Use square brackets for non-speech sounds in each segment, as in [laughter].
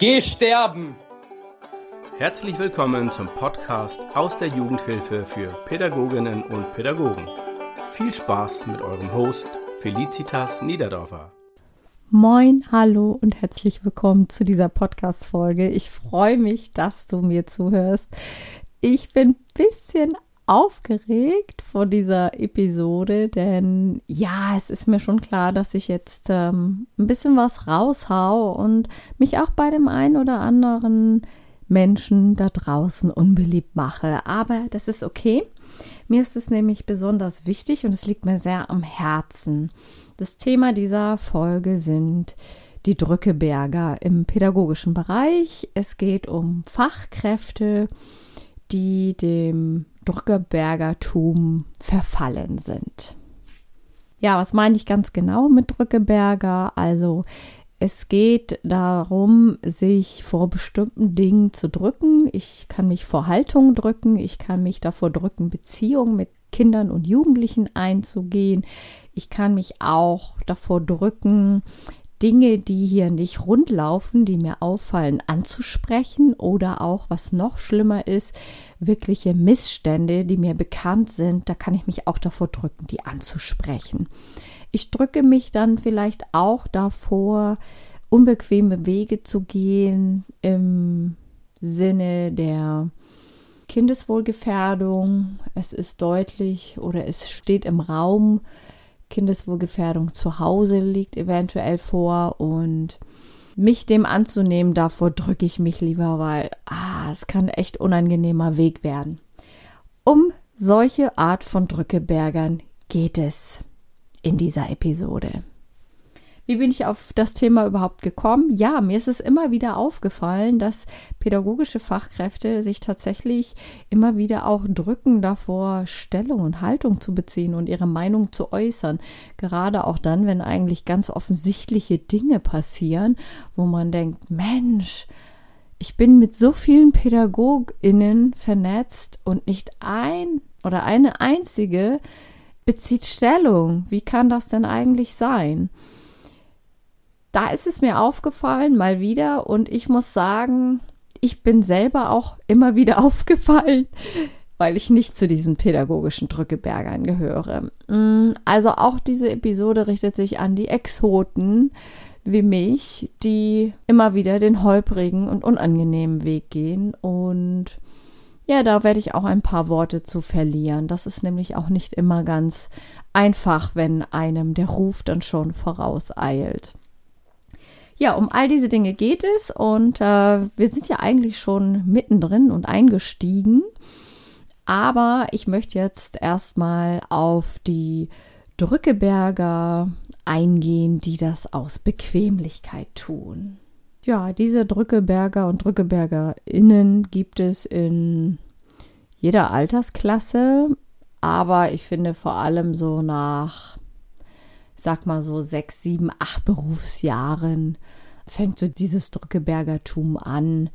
Geh sterben! Herzlich willkommen zum Podcast aus der Jugendhilfe für Pädagoginnen und Pädagogen. Viel Spaß mit eurem Host Felicitas Niederdorfer. Moin, hallo und herzlich willkommen zu dieser Podcast-Folge. Ich freue mich, dass du mir zuhörst. Ich bin ein bisschen aufgeregt vor dieser Episode, denn ja, es ist mir schon klar, dass ich jetzt ähm, ein bisschen was raushau und mich auch bei dem einen oder anderen Menschen da draußen unbeliebt mache. Aber das ist okay. Mir ist es nämlich besonders wichtig und es liegt mir sehr am Herzen. Das Thema dieser Folge sind die Drückeberger im pädagogischen Bereich. Es geht um Fachkräfte, die dem Drückebergertum verfallen sind. Ja, was meine ich ganz genau mit Drückeberger? Also es geht darum, sich vor bestimmten Dingen zu drücken. Ich kann mich vor Haltung drücken. Ich kann mich davor drücken, Beziehungen mit Kindern und Jugendlichen einzugehen. Ich kann mich auch davor drücken, Dinge, die hier nicht rund laufen, die mir auffallen, anzusprechen oder auch, was noch schlimmer ist, wirkliche Missstände, die mir bekannt sind, da kann ich mich auch davor drücken, die anzusprechen. Ich drücke mich dann vielleicht auch davor, unbequeme Wege zu gehen im Sinne der Kindeswohlgefährdung. Es ist deutlich oder es steht im Raum, Kindeswohlgefährdung zu Hause liegt eventuell vor und mich dem anzunehmen, davor drücke ich mich lieber, weil ah, es kann echt unangenehmer Weg werden. Um solche Art von Drückebergern geht es in dieser Episode. Wie bin ich auf das Thema überhaupt gekommen? Ja, mir ist es immer wieder aufgefallen, dass pädagogische Fachkräfte sich tatsächlich immer wieder auch drücken davor, Stellung und Haltung zu beziehen und ihre Meinung zu äußern. Gerade auch dann, wenn eigentlich ganz offensichtliche Dinge passieren, wo man denkt, Mensch, ich bin mit so vielen PädagogInnen vernetzt und nicht ein oder eine einzige bezieht Stellung. Wie kann das denn eigentlich sein? Da ist es mir aufgefallen, mal wieder. Und ich muss sagen, ich bin selber auch immer wieder [laughs] aufgefallen, weil ich nicht zu diesen pädagogischen Drückebergern gehöre. Mm, also auch diese Episode richtet sich an die Exoten wie mich, die immer wieder den holprigen und unangenehmen Weg gehen. Und ja, da werde ich auch ein paar Worte zu verlieren. Das ist nämlich auch nicht immer ganz einfach, wenn einem der Ruf dann schon vorauseilt. Ja, um all diese Dinge geht es und äh, wir sind ja eigentlich schon mittendrin und eingestiegen. Aber ich möchte jetzt erstmal auf die Drückeberger eingehen, die das aus Bequemlichkeit tun. Ja, diese Drückeberger und Drückebergerinnen gibt es in jeder Altersklasse, aber ich finde vor allem so nach sag mal so sechs, sieben, acht Berufsjahren fängt so dieses Drückebergertum an.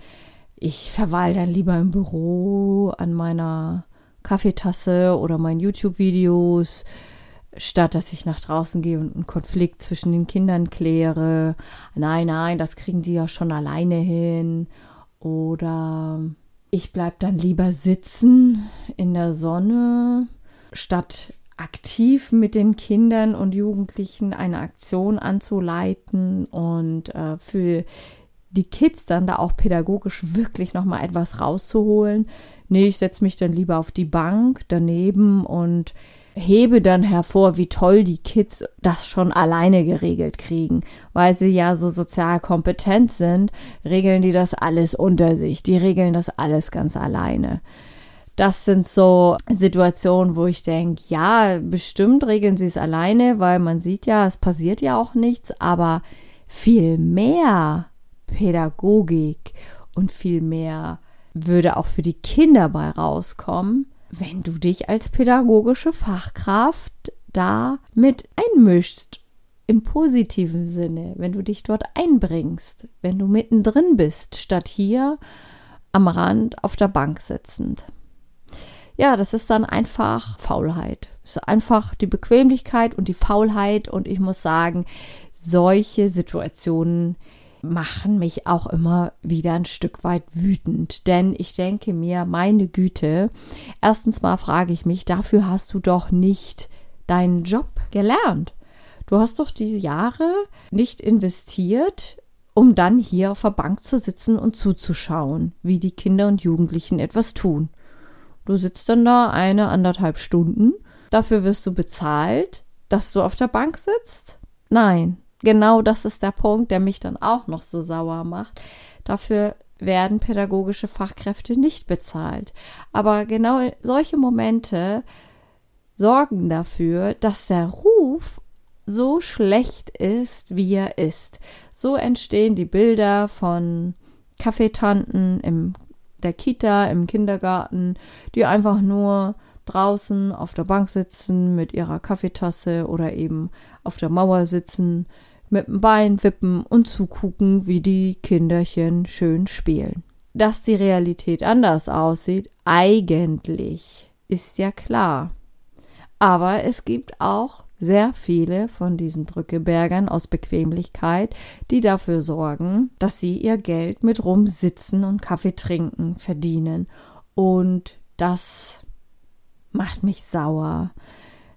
Ich verweile dann lieber im Büro an meiner Kaffeetasse oder meinen YouTube-Videos, statt dass ich nach draußen gehe und einen Konflikt zwischen den Kindern kläre. Nein, nein, das kriegen die ja schon alleine hin. Oder ich bleibe dann lieber sitzen in der Sonne, statt aktiv mit den Kindern und Jugendlichen eine Aktion anzuleiten und äh, für die Kids dann da auch pädagogisch wirklich noch mal etwas rauszuholen. Nee, ich setze mich dann lieber auf die Bank daneben und hebe dann hervor, wie toll die Kids das schon alleine geregelt kriegen. Weil sie ja so sozial kompetent sind, regeln die das alles unter sich. Die regeln das alles ganz alleine das sind so Situationen, wo ich denke, ja, bestimmt regeln sie es alleine, weil man sieht ja, es passiert ja auch nichts, aber viel mehr Pädagogik und viel mehr würde auch für die Kinder bei rauskommen, wenn du dich als pädagogische Fachkraft da mit einmischst. Im positiven Sinne, wenn du dich dort einbringst, wenn du mittendrin bist, statt hier am Rand auf der Bank sitzend ja, das ist dann einfach Faulheit. Es ist einfach die Bequemlichkeit und die Faulheit. Und ich muss sagen, solche Situationen machen mich auch immer wieder ein Stück weit wütend. Denn ich denke mir, meine Güte, erstens mal frage ich mich, dafür hast du doch nicht deinen Job gelernt. Du hast doch diese Jahre nicht investiert, um dann hier auf der Bank zu sitzen und zuzuschauen, wie die Kinder und Jugendlichen etwas tun. Du sitzt dann da eine, anderthalb Stunden, dafür wirst du bezahlt, dass du auf der Bank sitzt? Nein, genau das ist der Punkt, der mich dann auch noch so sauer macht. Dafür werden pädagogische Fachkräfte nicht bezahlt. Aber genau solche Momente sorgen dafür, dass der Ruf so schlecht ist, wie er ist. So entstehen die Bilder von Kaffeetanten im der Kita, im Kindergarten, die einfach nur draußen auf der Bank sitzen mit ihrer Kaffeetasse oder eben auf der Mauer sitzen, mit dem Bein wippen und zugucken, wie die Kinderchen schön spielen. Dass die Realität anders aussieht, eigentlich ist ja klar. Aber es gibt auch sehr viele von diesen Drückebergern aus Bequemlichkeit, die dafür sorgen, dass sie ihr Geld mit rumsitzen und Kaffee trinken verdienen. Und das macht mich sauer.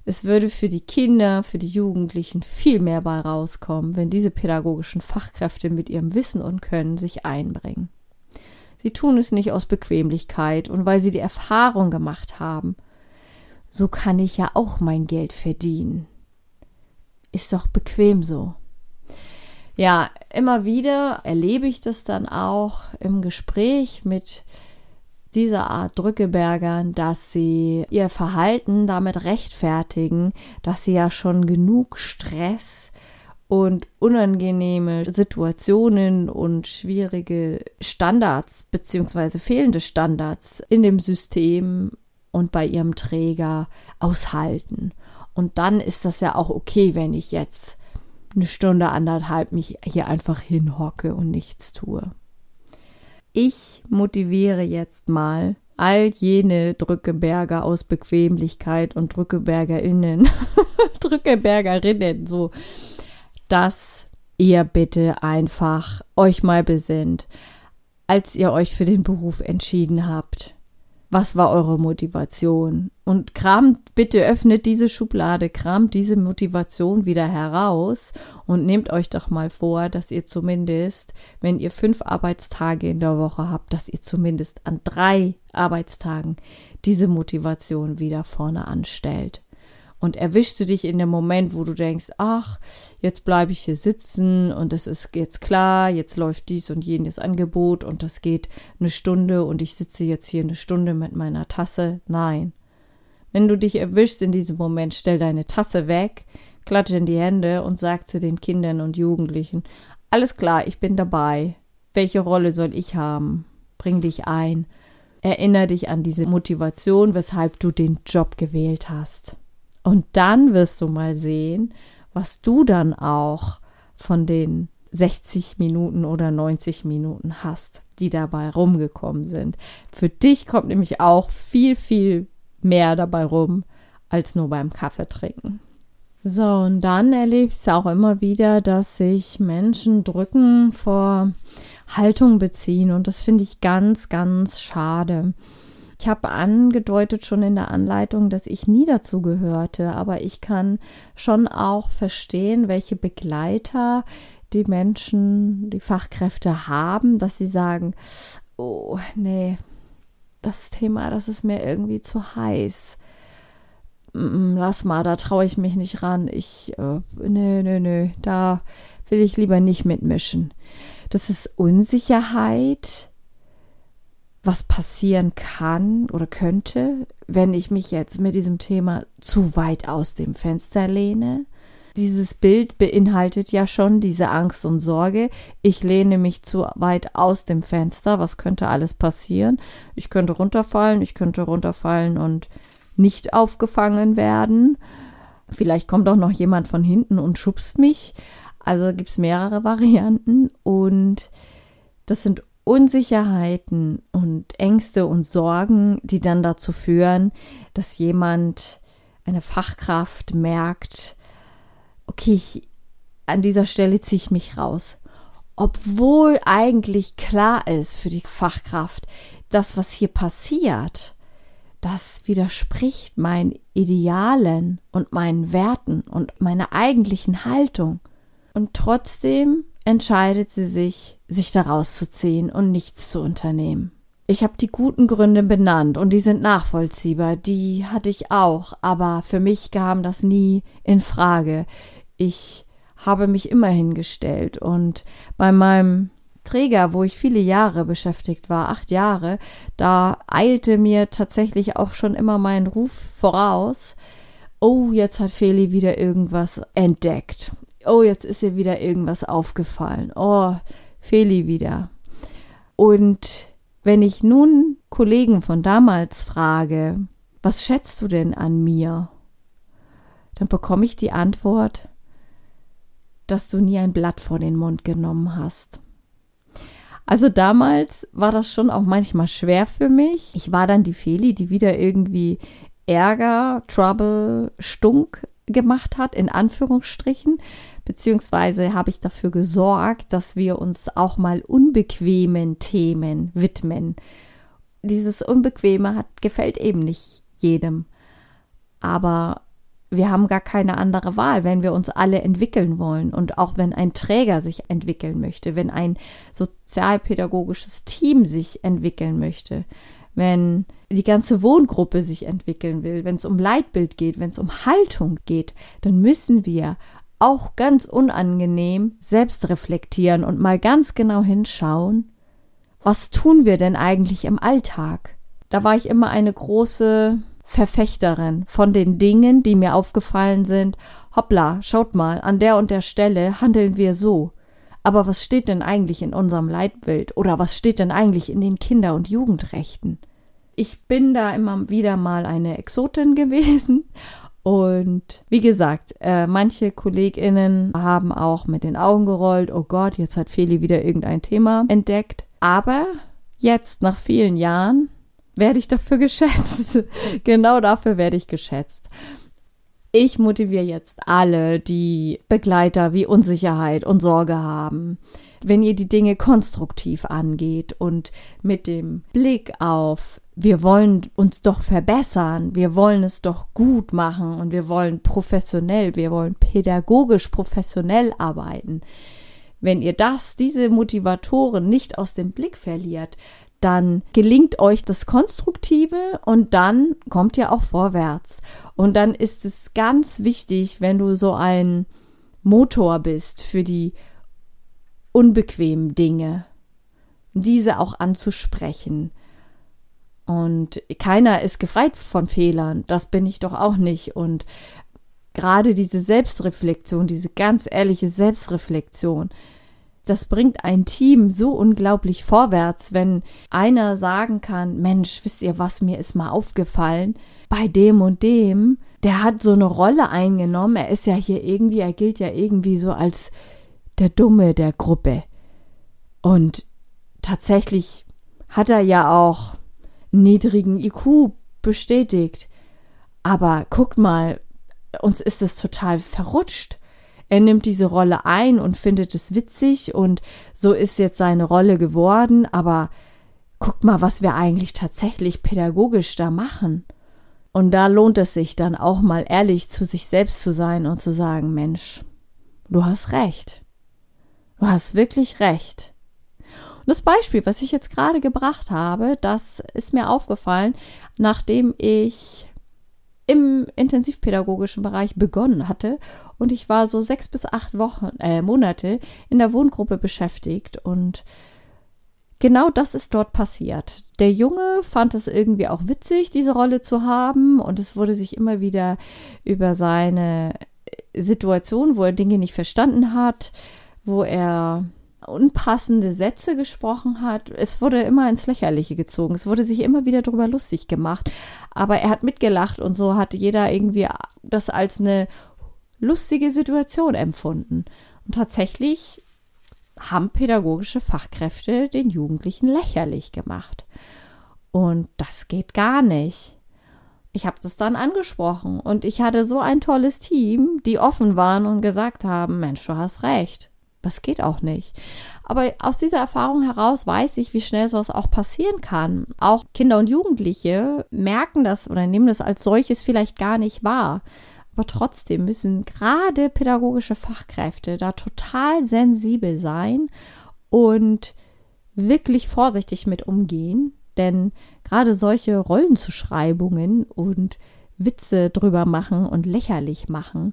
Es würde für die Kinder, für die Jugendlichen viel mehr bei rauskommen, wenn diese pädagogischen Fachkräfte mit ihrem Wissen und Können sich einbringen. Sie tun es nicht aus Bequemlichkeit und weil sie die Erfahrung gemacht haben, so kann ich ja auch mein Geld verdienen. Ist doch bequem so. Ja, immer wieder erlebe ich das dann auch im Gespräch mit dieser Art Drückebergern, dass sie ihr Verhalten damit rechtfertigen, dass sie ja schon genug Stress und unangenehme Situationen und schwierige Standards beziehungsweise fehlende Standards in dem System und bei ihrem Träger aushalten. Und dann ist das ja auch okay, wenn ich jetzt eine Stunde, anderthalb mich hier einfach hinhocke und nichts tue. Ich motiviere jetzt mal all jene Drückeberger aus Bequemlichkeit und Drückebergerinnen, [laughs] Drückebergerinnen, so, dass ihr bitte einfach euch mal besinnt, als ihr euch für den Beruf entschieden habt was war eure Motivation? Und kramt, bitte öffnet diese Schublade, kramt diese Motivation wieder heraus und nehmt euch doch mal vor, dass ihr zumindest, wenn ihr fünf Arbeitstage in der Woche habt, dass ihr zumindest an drei Arbeitstagen diese Motivation wieder vorne anstellt und erwischst du dich in dem Moment, wo du denkst, ach, jetzt bleibe ich hier sitzen und es ist jetzt klar, jetzt läuft dies und jenes Angebot und das geht eine Stunde und ich sitze jetzt hier eine Stunde mit meiner Tasse. Nein. Wenn du dich erwischst in diesem Moment, stell deine Tasse weg, klatsche in die Hände und sag zu den Kindern und Jugendlichen, alles klar, ich bin dabei. Welche Rolle soll ich haben? Bring dich ein. Erinnere dich an diese Motivation, weshalb du den Job gewählt hast. Und dann wirst du mal sehen, was du dann auch von den 60 Minuten oder 90 Minuten hast, die dabei rumgekommen sind. Für dich kommt nämlich auch viel, viel mehr dabei rum, als nur beim Kaffee trinken. So, und dann erlebe ich es auch immer wieder, dass sich Menschen drücken vor Haltung beziehen. Und das finde ich ganz, ganz schade. Ich habe angedeutet schon in der Anleitung, dass ich nie dazu gehörte, aber ich kann schon auch verstehen, welche Begleiter die Menschen, die Fachkräfte haben, dass sie sagen, oh nee, das Thema, das ist mir irgendwie zu heiß. Lass mal, da traue ich mich nicht ran. Ich, äh, nö, nö, nö, da will ich lieber nicht mitmischen. Das ist Unsicherheit, was passieren kann oder könnte, wenn ich mich jetzt mit diesem Thema zu weit aus dem Fenster lehne. Dieses Bild beinhaltet ja schon diese Angst und Sorge. Ich lehne mich zu weit aus dem Fenster. Was könnte alles passieren? Ich könnte runterfallen, ich könnte runterfallen und nicht aufgefangen werden. Vielleicht kommt auch noch jemand von hinten und schubst mich. Also gibt es mehrere [laughs] Varianten und das sind Unsicherheiten und Ängste und Sorgen, die dann dazu führen, dass jemand, eine Fachkraft merkt, okay, ich, an dieser Stelle ziehe ich mich raus. obwohl eigentlich klar ist für die Fachkraft, das, was hier passiert, das widerspricht meinen Idealen und meinen Werten und meiner eigentlichen Haltung. Und trotzdem entscheidet sie sich, sich daraus zu ziehen und nichts zu unternehmen. Ich habe die guten Gründe benannt und die sind nachvollziehbar, die hatte ich auch, aber für mich kam das nie in Frage. Ich habe mich immer hingestellt und bei meinem Träger, wo ich viele Jahre beschäftigt war, acht Jahre, da eilte mir tatsächlich auch schon immer mein Ruf voraus. Oh, jetzt hat Feli wieder irgendwas entdeckt. Oh, jetzt ist ihr wieder irgendwas aufgefallen. Oh, Feli wieder. Und wenn ich nun Kollegen von damals frage, was schätzt du denn an mir? Dann bekomme ich die Antwort, dass du nie ein Blatt vor den Mund genommen hast. Also damals war das schon auch manchmal schwer für mich. Ich war dann die Feli, die wieder irgendwie Ärger, Trouble, Stunk gemacht hat, in Anführungsstrichen, beziehungsweise habe ich dafür gesorgt, dass wir uns auch mal unbequemen Themen widmen. Dieses Unbequeme hat, gefällt eben nicht jedem. Aber wir haben gar keine andere Wahl, wenn wir uns alle entwickeln wollen und auch wenn ein Träger sich entwickeln möchte, wenn ein sozialpädagogisches Team sich entwickeln möchte, wenn die ganze Wohngruppe sich entwickeln will, wenn es um Leitbild geht, wenn es um Haltung geht, dann müssen wir auch ganz unangenehm selbst reflektieren und mal ganz genau hinschauen, was tun wir denn eigentlich im Alltag? Da war ich immer eine große Verfechterin von den Dingen, die mir aufgefallen sind. Hoppla, schaut mal, an der und der Stelle handeln wir so. Aber was steht denn eigentlich in unserem Leitbild oder was steht denn eigentlich in den Kinder- und Jugendrechten? Ich bin da immer wieder mal eine Exotin [laughs] gewesen und wie gesagt, äh, manche KollegInnen haben auch mit den Augen gerollt, oh Gott, jetzt hat Feli wieder irgendein Thema entdeckt. Aber jetzt, nach vielen Jahren, werde ich dafür [laughs] geschätzt. genau dafür werde ich geschätzt. Ich motiviere jetzt alle, die Begleiter wie Unsicherheit und Sorge haben. Wenn ihr die Dinge konstruktiv angeht und mit dem Blick auf, wir wollen uns doch verbessern, wir wollen es doch gut machen und wir wollen professionell, wir wollen pädagogisch professionell arbeiten. Wenn ihr das, diese Motivatoren nicht aus dem Blick verliert, dann gelingt euch das Konstruktive und dann kommt ihr auch vorwärts. Und dann ist es ganz wichtig, wenn du so ein Motor bist für die unbequemen Dinge, diese auch anzusprechen. Und keiner ist gefeit von Fehlern, das bin ich doch auch nicht. Und gerade diese Selbstreflexion, diese ganz ehrliche Selbstreflexion, das bringt ein Team so unglaublich vorwärts, wenn einer sagen kann, Mensch, wisst ihr was, mir ist mal aufgefallen, bei dem und dem, der hat so eine Rolle eingenommen, er ist ja hier irgendwie, er gilt ja irgendwie so als der Dumme der Gruppe. Und tatsächlich hat er ja auch niedrigen IQ bestätigt. Aber guckt mal, uns ist es total verrutscht. Er nimmt diese Rolle ein und findet es witzig und so ist jetzt seine Rolle geworden, aber guckt mal, was wir eigentlich tatsächlich pädagogisch da machen. Und da lohnt es sich dann auch mal ehrlich zu sich selbst zu sein und zu sagen, Mensch, du hast recht. Du hast wirklich recht. Und das Beispiel, was ich jetzt gerade gebracht habe, das ist mir aufgefallen, nachdem ich im intensivpädagogischen Bereich begonnen hatte und ich war so sechs bis acht Wochen, äh, Monate in der Wohngruppe beschäftigt und genau das ist dort passiert. Der Junge fand es irgendwie auch witzig, diese Rolle zu haben und es wurde sich immer wieder über seine Situation, wo er Dinge nicht verstanden hat, wo er unpassende Sätze gesprochen hat. Es wurde immer ins Lächerliche gezogen. Es wurde sich immer wieder darüber lustig gemacht. Aber er hat mitgelacht und so hat jeder irgendwie das als eine lustige Situation empfunden. Und tatsächlich haben pädagogische Fachkräfte den Jugendlichen lächerlich gemacht. Und das geht gar nicht. Ich habe das dann angesprochen und ich hatte so ein tolles Team, die offen waren und gesagt haben, Mensch, du hast recht Das geht auch nicht. Aber aus dieser Erfahrung heraus weiß ich, wie schnell sowas auch passieren kann. Auch Kinder und Jugendliche merken das oder nehmen das als solches vielleicht gar nicht wahr. Aber trotzdem müssen gerade pädagogische Fachkräfte da total sensibel sein und wirklich vorsichtig mit umgehen. Denn gerade solche Rollenzuschreibungen und Witze drüber machen und lächerlich machen,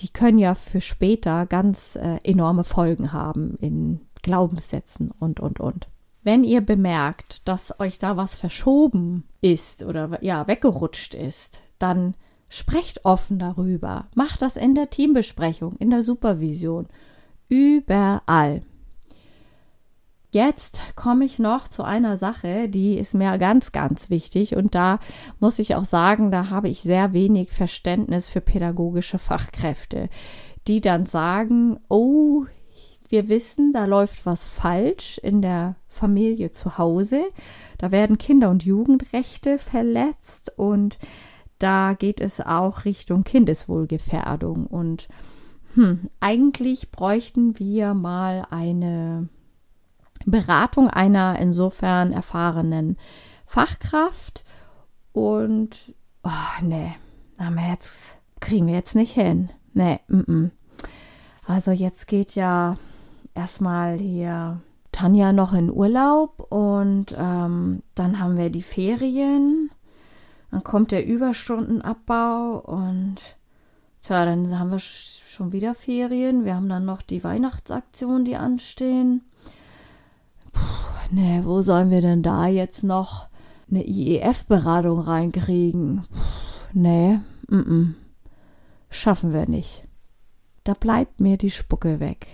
die können ja für später ganz äh, enorme Folgen haben in Glaubenssätzen und, und, und. Wenn ihr bemerkt, dass euch da was verschoben ist oder ja, weggerutscht ist, dann sprecht offen darüber. Macht das in der Teambesprechung, in der Supervision, überall. Jetzt komme ich noch zu einer Sache, die ist mir ganz, ganz wichtig. Und da muss ich auch sagen, da habe ich sehr wenig Verständnis für pädagogische Fachkräfte, die dann sagen, oh, wir wissen, da läuft was falsch in der Familie zu Hause. Da werden Kinder- und Jugendrechte verletzt und da geht es auch Richtung Kindeswohlgefährdung. Und hm, eigentlich bräuchten wir mal eine Beratung einer insofern erfahrenen Fachkraft. Und, oh, nee, jetzt kriegen wir jetzt nicht hin. Nee, m -m. Also jetzt geht ja erstmal hier Tanja noch in Urlaub und ähm, dann haben wir die Ferien. Dann kommt der Überstundenabbau und tja, dann haben wir schon wieder Ferien. Wir haben dann noch die Weihnachtsaktionen, die anstehen nee, wo sollen wir denn da jetzt noch eine IEF-Beratung reinkriegen? nee, m -m. schaffen wir nicht. Da bleibt mir die Spucke weg.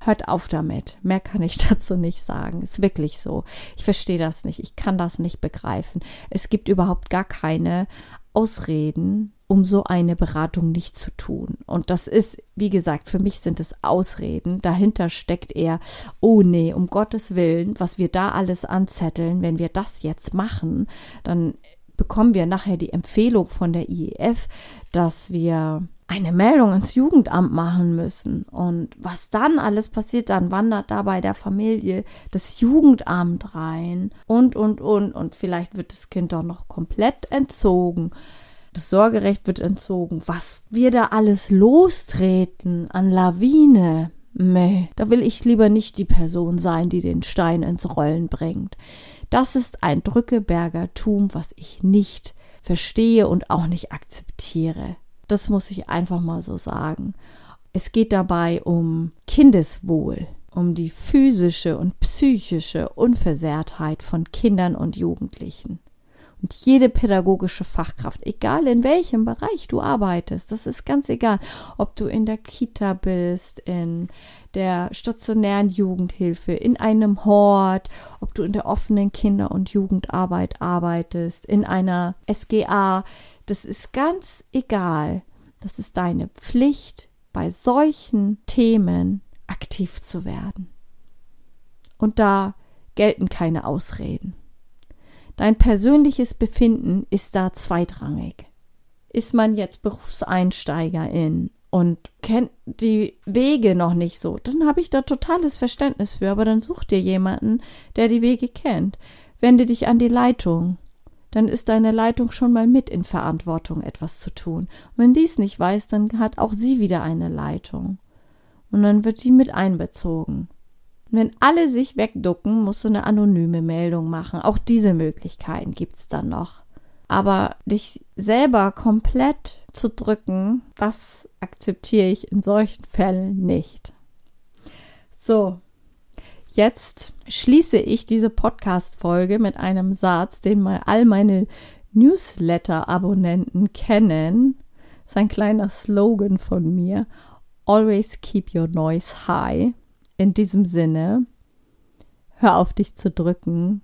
Hört auf damit. Mehr kann ich [laughs] dazu nicht sagen. Ist wirklich so. Ich verstehe das nicht. Ich kann das nicht begreifen. Es gibt überhaupt gar keine Ausreden, um so eine Beratung nicht zu tun. Und das ist, wie gesagt, für mich sind es Ausreden. Dahinter steckt eher, oh nee, um Gottes Willen, was wir da alles anzetteln, wenn wir das jetzt machen, dann bekommen wir nachher die Empfehlung von der IEF, dass wir eine Meldung ins Jugendamt machen müssen. Und was dann alles passiert, dann wandert da bei der Familie das Jugendamt rein und, und, und. Und vielleicht wird das Kind doch noch komplett entzogen das Sorgerecht wird entzogen. Was wir da alles lostreten an Lawine. Meh, da will ich lieber nicht die Person sein, die den Stein ins Rollen bringt. Das ist ein Drückebergertum, was ich nicht verstehe und auch nicht akzeptiere. Das muss ich einfach mal so sagen. Es geht dabei um Kindeswohl, um die physische und psychische Unversehrtheit von Kindern und Jugendlichen. Und jede pädagogische Fachkraft, egal in welchem Bereich du arbeitest, das ist ganz egal, ob du in der Kita bist, in der stationären Jugendhilfe, in einem Hort, ob du in der offenen Kinder- und Jugendarbeit arbeitest, in einer SGA, das ist ganz egal. Das ist deine Pflicht, bei solchen Themen aktiv zu werden. Und da gelten keine Ausreden. Dein persönliches Befinden ist da zweitrangig. Ist man jetzt Berufseinsteigerin und kennt die Wege noch nicht so, dann habe ich da totales Verständnis für, aber dann such dir jemanden, der die Wege kennt. Wende dich an die Leitung. Dann ist deine Leitung schon mal mit in Verantwortung, etwas zu tun. Und wenn dies nicht weiß, dann hat auch sie wieder eine Leitung. Und dann wird die mit einbezogen. Wenn alle sich wegducken, musst du eine anonyme Meldung machen. Auch diese Möglichkeiten gibt es dann noch. Aber dich selber komplett zu drücken, das akzeptiere ich in solchen Fällen nicht. So, jetzt schließe ich diese Podcast-Folge mit einem Satz, den mal all meine Newsletter-Abonnenten kennen. Das ist ein kleiner Slogan von mir. Always keep your noise high in diesem Sinne, hör auf dich zu drücken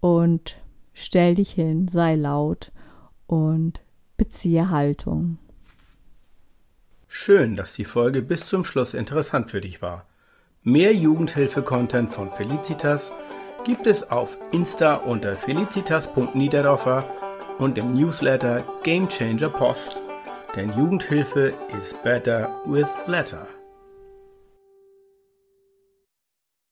und stell dich hin, sei laut und beziehe Haltung. Schön, dass die Folge bis zum Schluss interessant für dich war. Mehr Jugendhilfe-Content von Felicitas gibt es auf Insta unter felicitas.niederdorfer und im Newsletter Game Changer Post. Denn Jugendhilfe is better with letter.